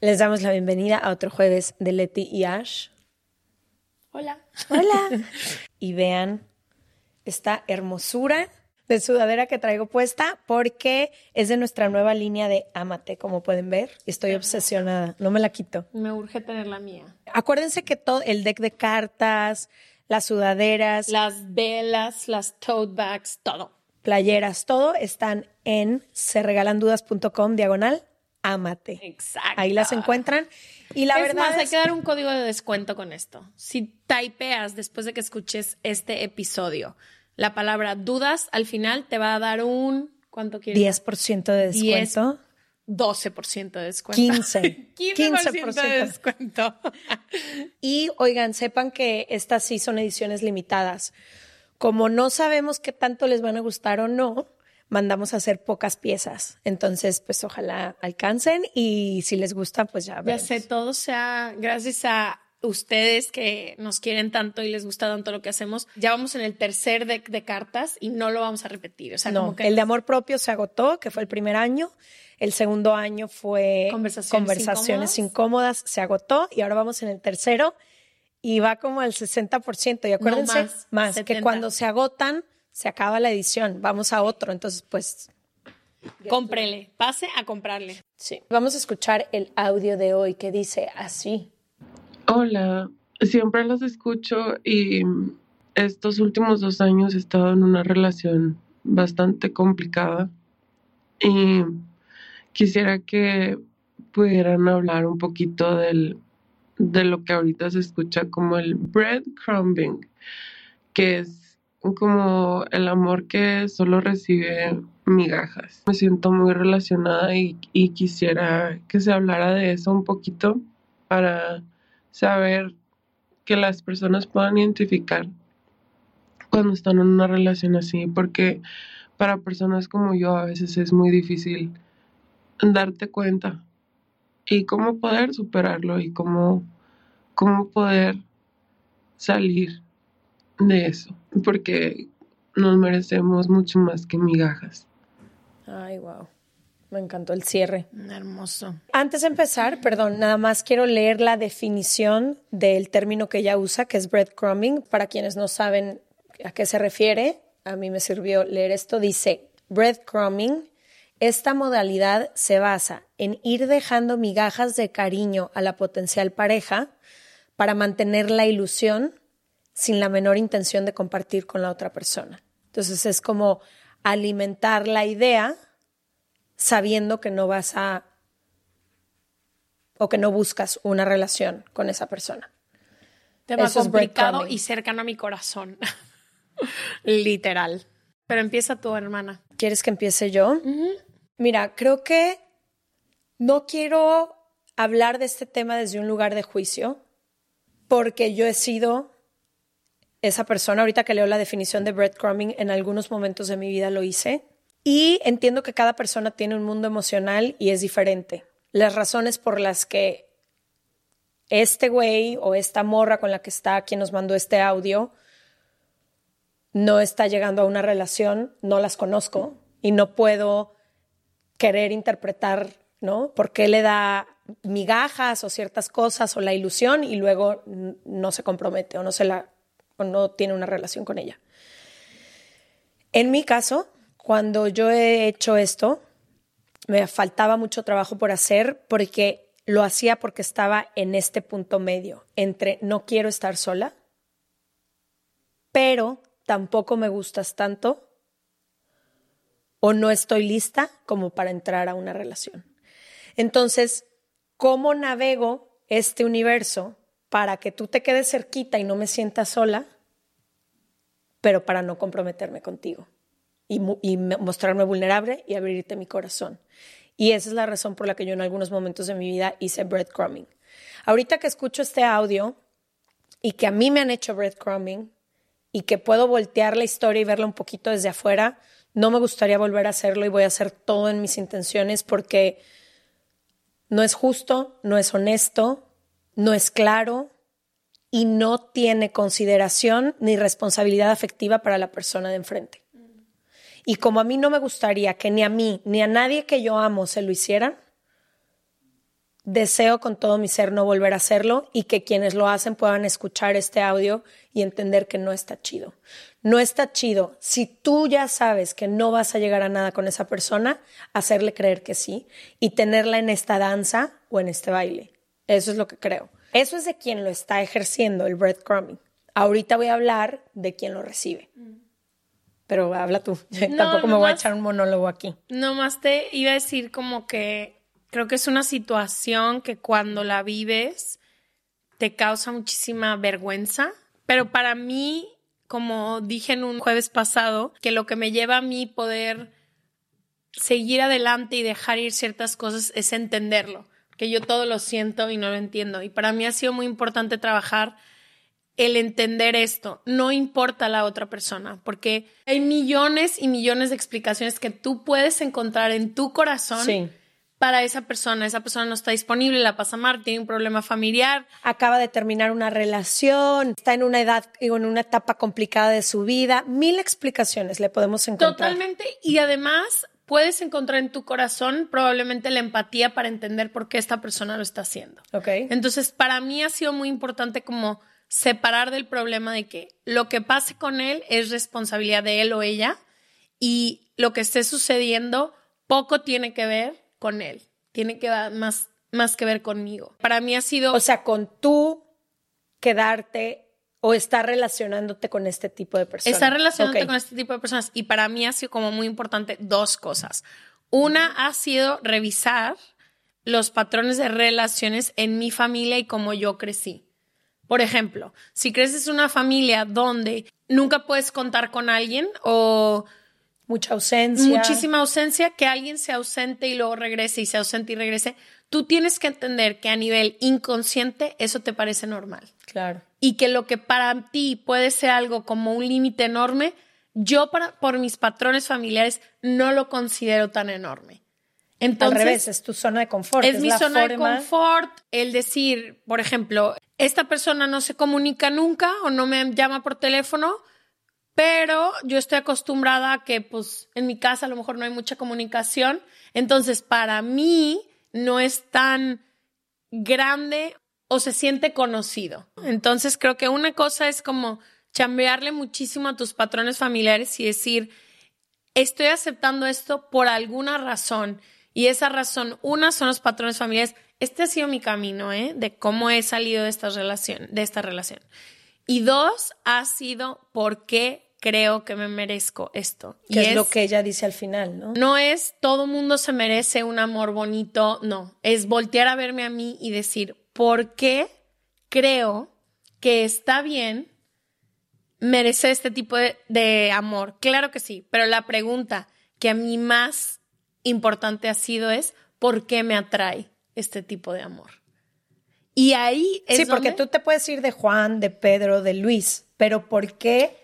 Les damos la bienvenida a otro jueves de Leti y Ash. Hola. Hola. y vean esta hermosura de sudadera que traigo puesta porque es de nuestra nueva línea de Amate, como pueden ver. Estoy obsesionada, no me la quito. Me urge tener la mía. Acuérdense que todo el deck de cartas, las sudaderas, Las velas, las tote bags, todo. playeras, todo están en serregalandudas.com diagonal Amate. Exacto. Ahí las encuentran. Y la es verdad más, hay es que dar un código de descuento con esto. Si typeas después de que escuches este episodio la palabra dudas, al final te va a dar un ¿cuánto quieres? 10% de descuento. 12% de descuento. 15. 15% de descuento. Y oigan, sepan que estas sí son ediciones limitadas. Como no sabemos qué tanto les van a gustar o no, mandamos a hacer pocas piezas. Entonces, pues ojalá alcancen y si les gusta, pues ya Ya veremos. sé, todo sea gracias a ustedes que nos quieren tanto y les gusta tanto lo que hacemos. Ya vamos en el tercer deck de cartas y no lo vamos a repetir. O sea, No, como que el de amor propio se agotó, que fue el primer año. El segundo año fue Conversaciones conversaciones incómodas. se agotó y ahora vamos en el tercero y va como al 60%. Y acuérdense, más, más, que 70. cuando se agotan, se acaba la edición, vamos a otro. Entonces, pues cómprele, pase a comprarle. sí. Vamos a escuchar el audio de hoy que dice así. Hola, siempre los escucho y estos últimos dos años he estado en una relación bastante complicada y quisiera que pudieran hablar un poquito del, de lo que ahorita se escucha como el breadcrumbing, que es como el amor que solo recibe migajas. Me siento muy relacionada y, y quisiera que se hablara de eso un poquito para saber que las personas puedan identificar cuando están en una relación así, porque para personas como yo a veces es muy difícil darte cuenta y cómo poder superarlo y cómo, cómo poder salir de eso, porque nos merecemos mucho más que migajas. Ay, wow. Me encantó el cierre. Hermoso. Antes de empezar, perdón, nada más quiero leer la definición del término que ella usa, que es breadcrumbing. Para quienes no saben a qué se refiere, a mí me sirvió leer esto. Dice, breadcrumbing, esta modalidad se basa en ir dejando migajas de cariño a la potencial pareja para mantener la ilusión sin la menor intención de compartir con la otra persona. Entonces es como alimentar la idea sabiendo que no vas a o que no buscas una relación con esa persona. Tema Eso es complicado y cercano a mi corazón. Literal. Pero empieza tu hermana. ¿Quieres que empiece yo? Mira, creo que no quiero hablar de este tema desde un lugar de juicio, porque yo he sido esa persona. Ahorita que leo la definición de breadcrumbing, en algunos momentos de mi vida lo hice. Y entiendo que cada persona tiene un mundo emocional y es diferente. las razones por las que este güey o esta morra con la que está quien nos mandó este audio no está llegando a una relación, no las conozco y no puedo querer interpretar, ¿no? ¿Por qué le da migajas o ciertas cosas o la ilusión y luego no se compromete o no se la o no tiene una relación con ella? En mi caso, cuando yo he hecho esto, me faltaba mucho trabajo por hacer porque lo hacía porque estaba en este punto medio entre no quiero estar sola, pero tampoco me gustas tanto o no estoy lista como para entrar a una relación. Entonces, ¿cómo navego este universo para que tú te quedes cerquita y no me sientas sola, pero para no comprometerme contigo y, y mostrarme vulnerable y abrirte mi corazón? Y esa es la razón por la que yo en algunos momentos de mi vida hice breadcrumbing. Ahorita que escucho este audio y que a mí me han hecho breadcrumbing, y que puedo voltear la historia y verla un poquito desde afuera, no me gustaría volver a hacerlo y voy a hacer todo en mis intenciones porque no es justo, no es honesto, no es claro y no tiene consideración ni responsabilidad afectiva para la persona de enfrente. Y como a mí no me gustaría que ni a mí ni a nadie que yo amo se lo hicieran, Deseo con todo mi ser no volver a hacerlo y que quienes lo hacen puedan escuchar este audio y entender que no está chido. No está chido. Si tú ya sabes que no vas a llegar a nada con esa persona, hacerle creer que sí y tenerla en esta danza o en este baile. Eso es lo que creo. Eso es de quien lo está ejerciendo, el breadcrumbing. Ahorita voy a hablar de quien lo recibe. Pero habla tú. Tampoco me voy a echar un monólogo aquí. Nomás te iba a decir como que Creo que es una situación que cuando la vives te causa muchísima vergüenza, pero para mí, como dije en un jueves pasado, que lo que me lleva a mí poder seguir adelante y dejar ir ciertas cosas es entenderlo, que yo todo lo siento y no lo entiendo. Y para mí ha sido muy importante trabajar el entender esto, no importa la otra persona, porque hay millones y millones de explicaciones que tú puedes encontrar en tu corazón sí para esa persona. Esa persona no está disponible, la pasa mal, tiene un problema familiar. Acaba de terminar una relación, está en una edad en una etapa complicada de su vida. Mil explicaciones le podemos encontrar. Totalmente. Y además puedes encontrar en tu corazón probablemente la empatía para entender por qué esta persona lo está haciendo. Ok. Entonces, para mí ha sido muy importante como separar del problema de que lo que pase con él es responsabilidad de él o ella y lo que esté sucediendo poco tiene que ver con él. Tiene que ver más, más que ver conmigo. Para mí ha sido... O sea, con tú quedarte o estar relacionándote con este tipo de personas. Estar relacionándote con este tipo de personas. Y para mí ha sido como muy importante dos cosas. Una ha sido revisar los patrones de relaciones en mi familia y cómo yo crecí. Por ejemplo, si creces en una familia donde nunca puedes contar con alguien o Mucha ausencia. Muchísima ausencia, que alguien se ausente y luego regrese y se ausente y regrese. Tú tienes que entender que a nivel inconsciente eso te parece normal. Claro. Y que lo que para ti puede ser algo como un límite enorme, yo para, por mis patrones familiares no lo considero tan enorme. Entonces, Al revés, es tu zona de confort. Es, mi zona de confort. El decir, por ejemplo, esta persona no se comunica nunca o no me llama por teléfono, pero yo estoy acostumbrada a que pues en mi casa a lo mejor no hay mucha comunicación, entonces para mí no es tan grande o se siente conocido. Entonces creo que una cosa es como chambearle muchísimo a tus patrones familiares y decir, estoy aceptando esto por alguna razón. Y esa razón, una son los patrones familiares. Este ha sido mi camino, ¿eh? De cómo he salido de esta relación, de esta relación. Y dos, ha sido por qué creo que me merezco esto. y es, lo que ella dice al final, ¿no? No es todo mundo se merece un amor bonito, no, es voltear a verme a mí y decir, ¿por qué creo que está bien merecer este tipo de, de amor? Claro que sí, pero la pregunta que a mí más importante ha sido es, ¿por qué me atrae este tipo de amor? Y ahí es Sí, porque tú te puedes ir de Juan, de Pedro, de Luis, pero ¿por qué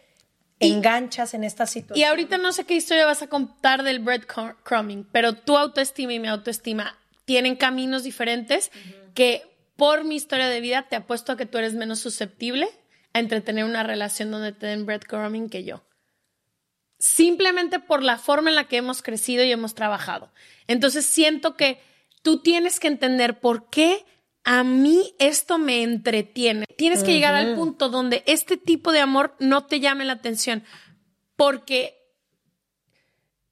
enganchas en esta situación. Y ahorita no sé qué historia vas a contar del breadcrumbing, pero tu autoestima y mi autoestima tienen caminos diferentes que por mi historia de vida te apuesto a que tú eres menos susceptible a entretener una relación donde te den breadcrumbing que yo. Simplemente por la forma en la que hemos crecido y hemos trabajado. Entonces siento que tú tienes que entender por qué a mí esto me entretiene. Tienes que llegar al punto donde este tipo de amor no te llame la atención, porque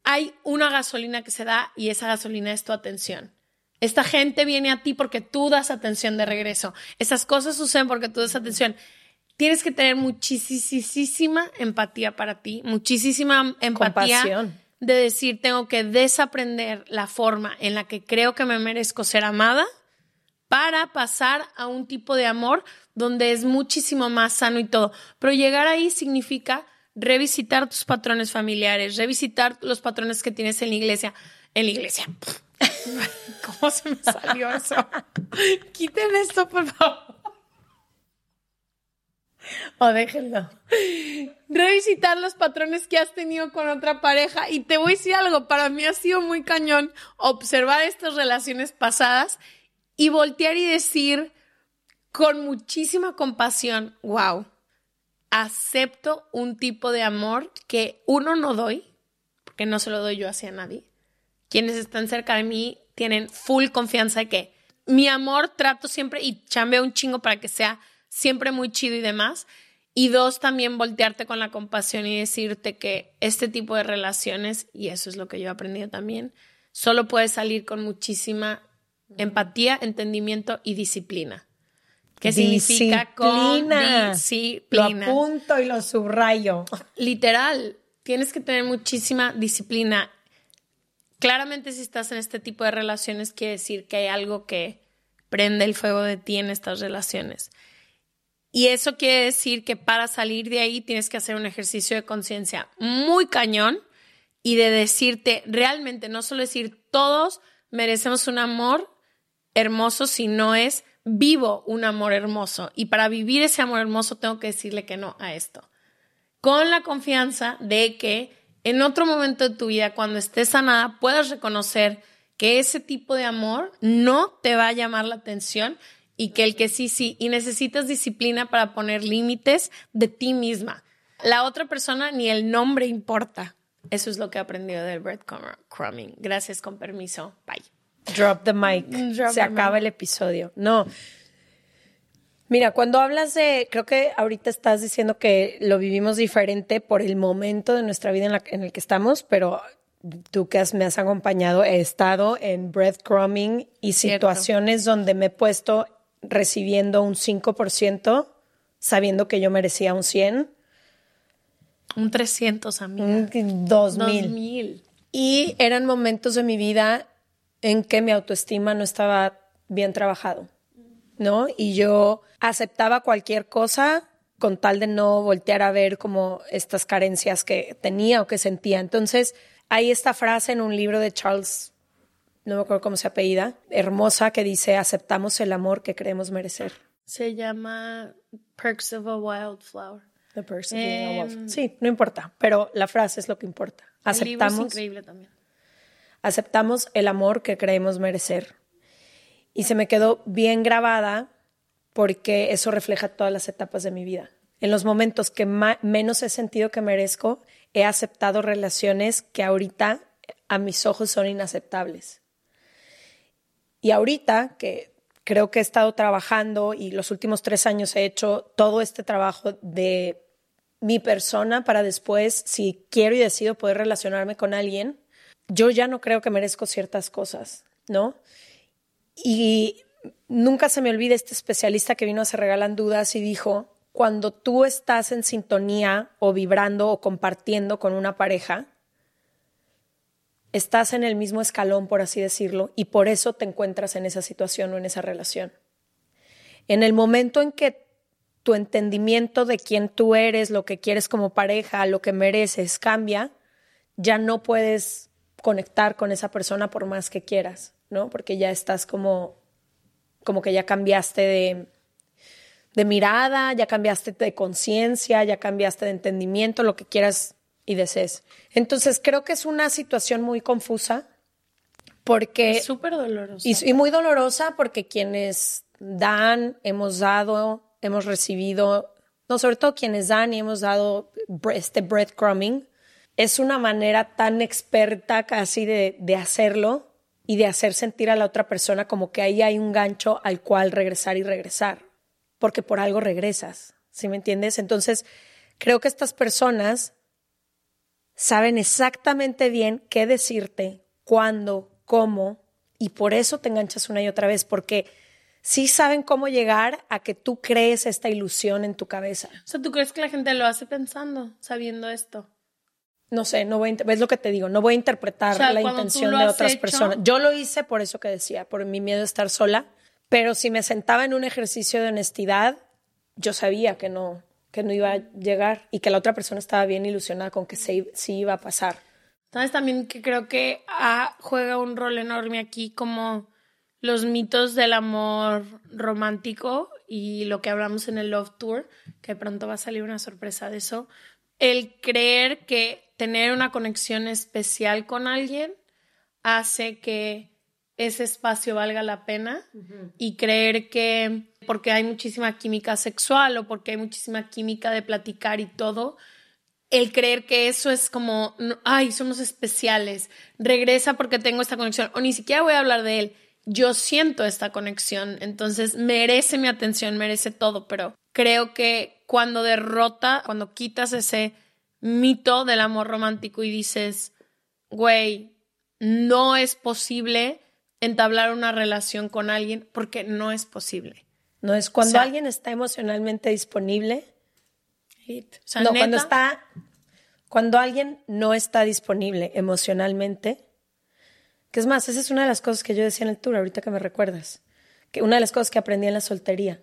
hay una gasolina que se da y esa gasolina es tu atención. Esta gente viene a ti porque tú das atención de regreso. Esas cosas suceden porque tú das atención. Tienes que tener muchísima empatía para ti, muchísima empatía de decir, tengo que desaprender la forma en la que creo que me merezco ser amada para pasar a un tipo de amor donde es muchísimo más sano y todo. Pero llegar ahí significa revisitar tus patrones familiares, revisitar los patrones que tienes en la iglesia. En la iglesia. ¿Cómo se me salió eso? Quiten esto, por favor. O déjenlo. Revisitar los patrones que has tenido con otra pareja. Y te voy a decir algo, para mí ha sido muy cañón observar estas relaciones pasadas y voltear y decir con muchísima compasión, wow, acepto un tipo de amor que uno no doy, porque no se lo doy yo hacia nadie. Quienes están cerca de mí tienen full confianza de que mi amor trato siempre y chambeo un chingo para que sea siempre muy chido y demás. Y dos, también voltearte con la compasión y decirte que este tipo de relaciones, y eso es lo que yo he aprendido también, solo puedes salir con muchísima empatía, entendimiento y disciplina. ¿Qué significa con disciplina? Lo apunto y lo subrayo. Literal, tienes que tener muchísima disciplina. Claramente si estás en este tipo de relaciones quiere decir que hay algo que prende el fuego de ti en estas relaciones. Y eso quiere decir que para salir de ahí tienes que hacer un ejercicio de conciencia muy cañón y de decirte realmente, no solo decir todos merecemos un amor, hermoso si no es vivo un amor hermoso. Y para vivir ese amor hermoso tengo que decirle que no a esto. Con la confianza de que en otro momento de tu vida, cuando estés sanada, puedas reconocer que ese tipo de amor no te va a llamar la atención y que el que sí, sí, y necesitas disciplina para poner límites de ti misma. La otra persona ni el nombre importa. Eso es lo que he aprendido del breadcrumbing. Gracias, con permiso. Bye. Drop the mic. Se acaba el episodio. No. Mira, cuando hablas de, creo que ahorita estás diciendo que lo vivimos diferente por el momento de nuestra vida en, el que estamos, pero tú que me has acompañado, he estado en breadcrumbing y situaciones donde me he puesto recibiendo un 5%, sabiendo que yo merecía un 100. Un 300, amiga. Un 2000. 2000. Y eran momentos de mi vida en que mi autoestima no estaba bien trabajado, ¿no? Y yo aceptaba cualquier cosa con tal de no voltear a ver como estas carencias que tenía o que sentía. Entonces, hay esta frase en un libro de Charles, no me acuerdo cómo se apellida, hermosa, que dice, aceptamos el amor que creemos merecer. Se llama Perks of a Wildflower. The Perks of a Wildflower. Em, sí, no importa, pero la frase es lo que importa. Aceptamos. El increíble también aceptamos el amor que creemos merecer. Y se me quedó bien grabada porque eso refleja todas las etapas de mi vida. En los momentos que menos he sentido que merezco, he aceptado relaciones que ahorita a mis ojos son inaceptables. Y ahorita que creo que he estado trabajando y los últimos tres años he hecho todo este trabajo de mi persona para después, si quiero y decido poder relacionarme con alguien, yo ya no creo que merezco ciertas cosas, ¿no? Y nunca se me olvida este especialista que vino a Se Regalan Dudas y dijo, cuando tú estás en sintonía o vibrando o compartiendo con una pareja, estás en el mismo escalón, por así decirlo, y por eso te encuentras en esa situación o en esa relación. En el momento en que tu entendimiento de quién tú eres, lo que quieres como pareja, lo que mereces cambia, ya no puedes conectar con esa persona por más que quieras, ¿no? Porque ya estás como, como que ya cambiaste de, de mirada, ya cambiaste de conciencia, ya cambiaste de entendimiento, lo que quieras y desees. Entonces creo que es una situación muy confusa Porque... Es súper dolorosa. Y, y muy dolorosa porque quienes dan, hemos dado, hemos recibido, no, sobre todo quienes dan y hemos dado este breadcrumbing, es una manera tan experta casi de, de hacerlo y de hacer sentir a la otra persona como que ahí hay un gancho al cual regresar y regresar, porque por algo regresas, ¿sí me entiendes? Entonces, creo que estas personas saben exactamente bien qué decirte, cuándo, cómo, y por eso te enganchas una y otra vez, porque sí saben cómo llegar a que tú crees esta ilusión en tu cabeza. O sea, ¿tú crees que la gente lo hace pensando, sabiendo esto? No sé, no voy a, ves lo que te digo, no voy a interpretar O sea, la intención de otras hecho- personas. Yo lo hice por eso que decía, por mi miedo a estar sola, pero si me sentaba en un ejercicio de honestidad, yo sabía que no, que no iba a llegar y que la otra persona estaba bien ilusionada con que sí, sí iba a pasar. ¿Sabes también que creo que ah, juega un rol enorme aquí como los mitos del amor romántico y lo que hablamos en el Love Tour, que pronto va a salir una sorpresa de eso? El creer que tener una conexión especial con alguien hace que ese espacio valga la pena y creer que porque hay muchísima química sexual o porque hay muchísima química de platicar y todo, el creer que eso es como, ay, somos especiales, regresa porque tengo esta conexión, o ni siquiera voy a hablar de él, yo siento esta conexión, entonces merece mi atención, merece todo, pero creo que cuando derrota, cuando quitas ese mito del amor romántico y dices, güey, no es posible entablar una relación con alguien porque no es posible. No es cuando O sea- alguien está emocionalmente disponible, O sea, no, cuando está, cuando alguien no está disponible emocionalmente, que es más, esa es una de las cosas que yo decía en el tour, ahorita que me recuerdas, que una de las cosas que aprendí en la soltería.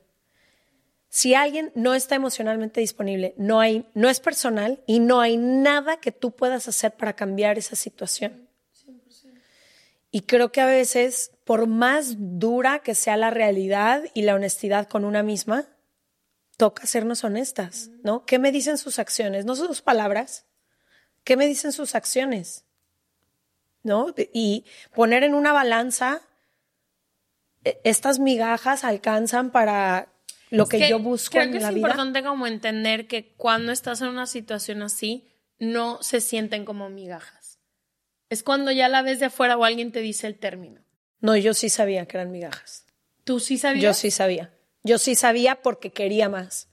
Si alguien no está emocionalmente disponible, no hay, no es personal y no hay nada que tú puedas hacer para cambiar esa situación. Y creo que a veces, por más dura que sea la realidad y la honestidad con una misma, toca sernos honestas, ¿no? ¿Qué me dicen sus acciones? No sus palabras. ¿Qué me dicen sus acciones? ¿No? Y poner en una balanza, eh, estas migajas alcanzan para lo que, yo busco creo en que la es vida. importante como entender que cuando estás en una situación así, no se sienten como migajas. Es cuando ya la ves de afuera o alguien te dice el término. No, yo sí sabía que eran migajas. ¿Tú sí sabías? Yo sí sabía. Yo sí sabía porque quería más.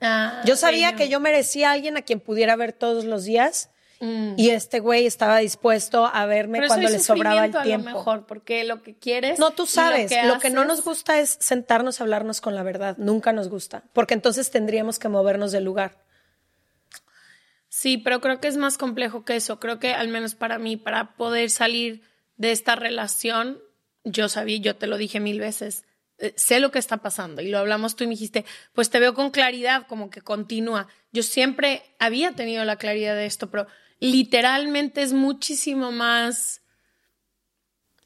Ah, Yo sabía que yo merecía a alguien a quien pudiera ver todos los días Mm. y este güey estaba dispuesto a verme Pero cuando le sobraba el tiempo. A lo mejor, porque lo que quieres. No, tú sabes, lo que, no haces- nos gusta es sentarnos a hablarnos con la verdad, nunca nos gusta, porque entonces tendríamos que movernos del lugar. Sí, pero creo que es más complejo que eso. Creo que al menos para mí, para poder salir de esta relación, yo sabía, yo te lo dije mil veces, eh, sé lo que está pasando y lo hablamos tú y me dijiste, pues te veo con claridad, como que continúa. Yo siempre había tenido la claridad de esto, pero literalmente es muchísimo más...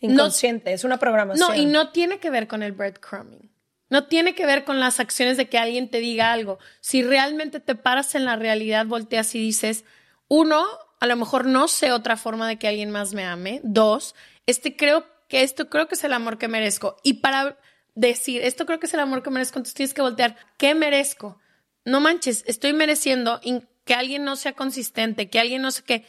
Inconsciente, es una programación. No, y no tiene que ver con el breadcrumbing. No tiene que ver con las acciones de que alguien te diga algo. Si realmente te paras en la realidad, volteas y dices, uno, a lo mejor no sé otra forma de que alguien más me ame. Dos, este creo que esto creo que es el amor que merezco. Y para decir, esto creo que es el amor que merezco, entonces tienes que voltear, ¿qué merezco? No manches, estoy mereciendo in- que alguien no sea consistente, que alguien no sé qué.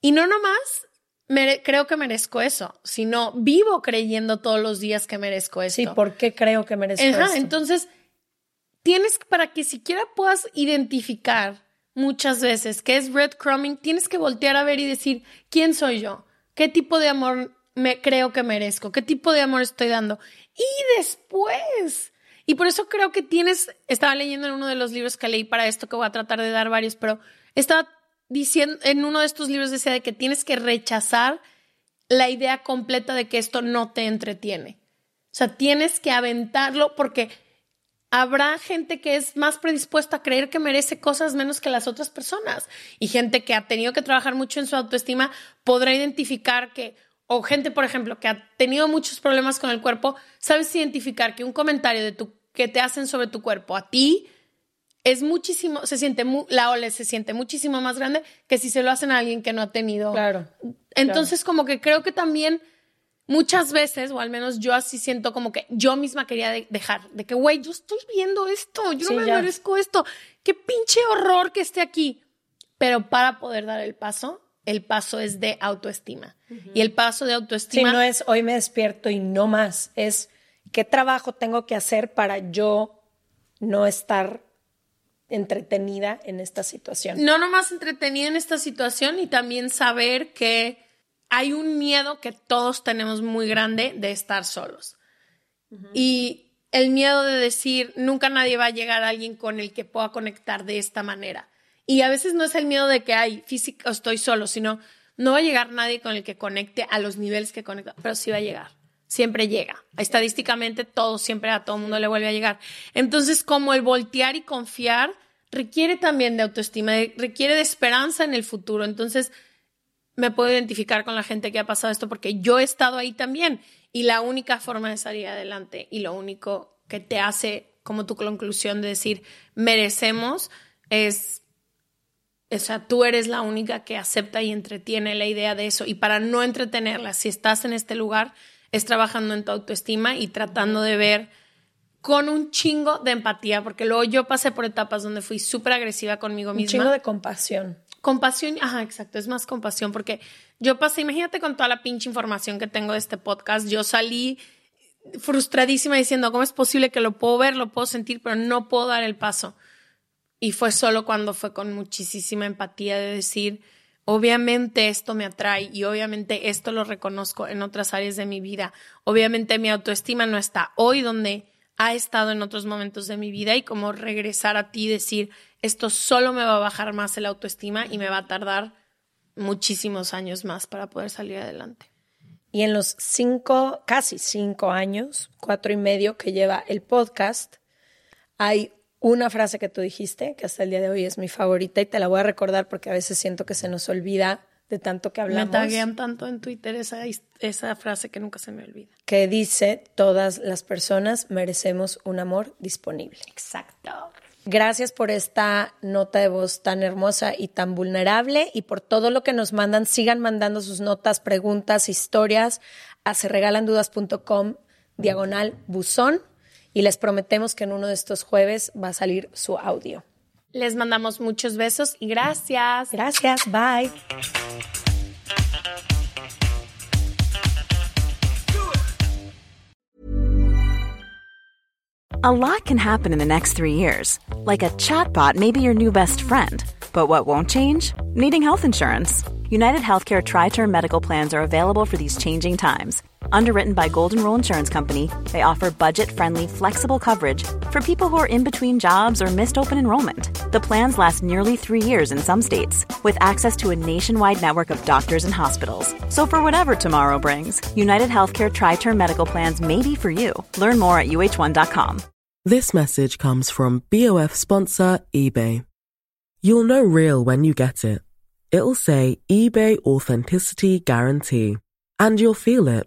Y no nomás mere- creo que merezco eso, sino vivo creyendo todos los días que merezco esto. Sí, ¿por qué creo que merezco esto? entonces tienes que- para que siquiera puedas identificar muchas veces qué es breadcrumbing, tienes que voltear a ver y decir quién soy yo, qué tipo de amor me creo que merezco, qué tipo de amor estoy dando. Y después, y por eso creo que tienes, estaba leyendo en uno de los libros que leí para esto, que voy a tratar de dar varios, pero estaba diciendo, en uno de estos libros decía de que tienes que rechazar la idea completa de que esto no te entretiene. O sea, tienes que aventarlo porque habrá gente que es más predispuesta a creer que merece cosas menos que las otras personas. Y gente que ha tenido que trabajar mucho en su autoestima podrá identificar que, o gente, por ejemplo, que ha tenido muchos problemas con el cuerpo, sabes identificar que un comentario de tu, que te hacen sobre tu cuerpo a ti es muchísimo, se siente, mu- la ola se siente muchísimo más grande que si se lo hacen a alguien que no ha tenido Claro. entonces, como que creo que también muchas veces, o al menos yo así siento como que yo misma quería dejar, de que, güey, yo estoy viendo esto, yo no me merezco esto, qué pinche horror que esté aquí. Pero para poder dar el paso, el paso es de autoestima. Y el paso de autoestima... Si no es hoy me despierto y no más, es qué trabajo tengo que hacer para yo no estar entretenida en esta situación. No nomás entretenida en esta situación y también saber que hay un miedo que todos tenemos muy grande de estar solos. Y el miedo de decir, nunca nadie va a llegar a alguien con el que pueda conectar de esta manera. Y a veces no es el miedo de que, hay físico, estoy solo, sino no va a llegar nadie con el que conecte a los niveles que conecta, pero sí va a llegar. Siempre llega. Estadísticamente, todo, siempre a todo mundo le vuelve a llegar. Entonces, como el voltear y confiar requiere también de autoestima, requiere de esperanza en el futuro. Entonces, me puedo identificar con la gente que ha pasado esto porque yo he estado ahí también y la única forma de salir adelante y lo único que te hace como tu conclusión de decir merecemos es, o sea, tú eres la única que acepta y entretiene la idea de eso y para no entretenerla, si estás en este lugar, es trabajando en tu autoestima y tratando de ver con un chingo de empatía, porque luego yo pasé por etapas donde fui súper agresiva conmigo misma. Un chingo de compasión. Compasión, ajá, exacto, es más compasión porque yo pasé, imagínate con toda la pinche información que tengo de este podcast, yo salí frustradísima diciendo, ¿cómo es posible que lo puedo ver, lo puedo sentir, pero no puedo dar el paso? Y fue solo cuando fue con muchísima empatía de decir, obviamente esto me atrae y obviamente esto lo reconozco en otras áreas de mi vida. Obviamente mi autoestima no está hoy donde ha estado en otros momentos de mi vida y como regresar a ti y decir, esto solo me va a bajar más el autoestima y me va a tardar muchísimos años más para poder salir adelante. Y en los cinco, casi cinco años, cuatro y medio que lleva el podcast, hay una frase que tú dijiste que hasta el día de hoy es mi favorita y te la voy a recordar porque a veces siento que se nos olvida de tanto que hablamos. Me taguean tanto en Twitter esa, esa frase que nunca se me olvida. Que dice, todas las personas merecemos un amor disponible. Exacto. Gracias por esta nota de voz tan hermosa y tan vulnerable y por todo lo que nos mandan. Sigan mandando sus notas, preguntas, historias a serregalandudas.com diagonal buzón y les prometemos que en uno de estos jueves va a salir su audio. Les mandamos muchos besos y gracias. Gracias, bye. A lot can happen in the next three years. Like a chatbot may be your new best friend. But what won't change? Needing health insurance. United Healthcare Tri Term Medical Plans are available for these changing times Underwritten by Golden Rule Insurance Company, they offer budget-friendly, flexible coverage for people who are in between jobs or missed open enrollment. The plans last nearly three years in some states, with access to a nationwide network of doctors and hospitals. So for whatever tomorrow brings, United Healthcare Tri-Term Medical Plans may be for you. Learn more at uh1.com. This message comes from BOF sponsor eBay. You'll know real when you get it. It'll say eBay Authenticity Guarantee. And you'll feel it.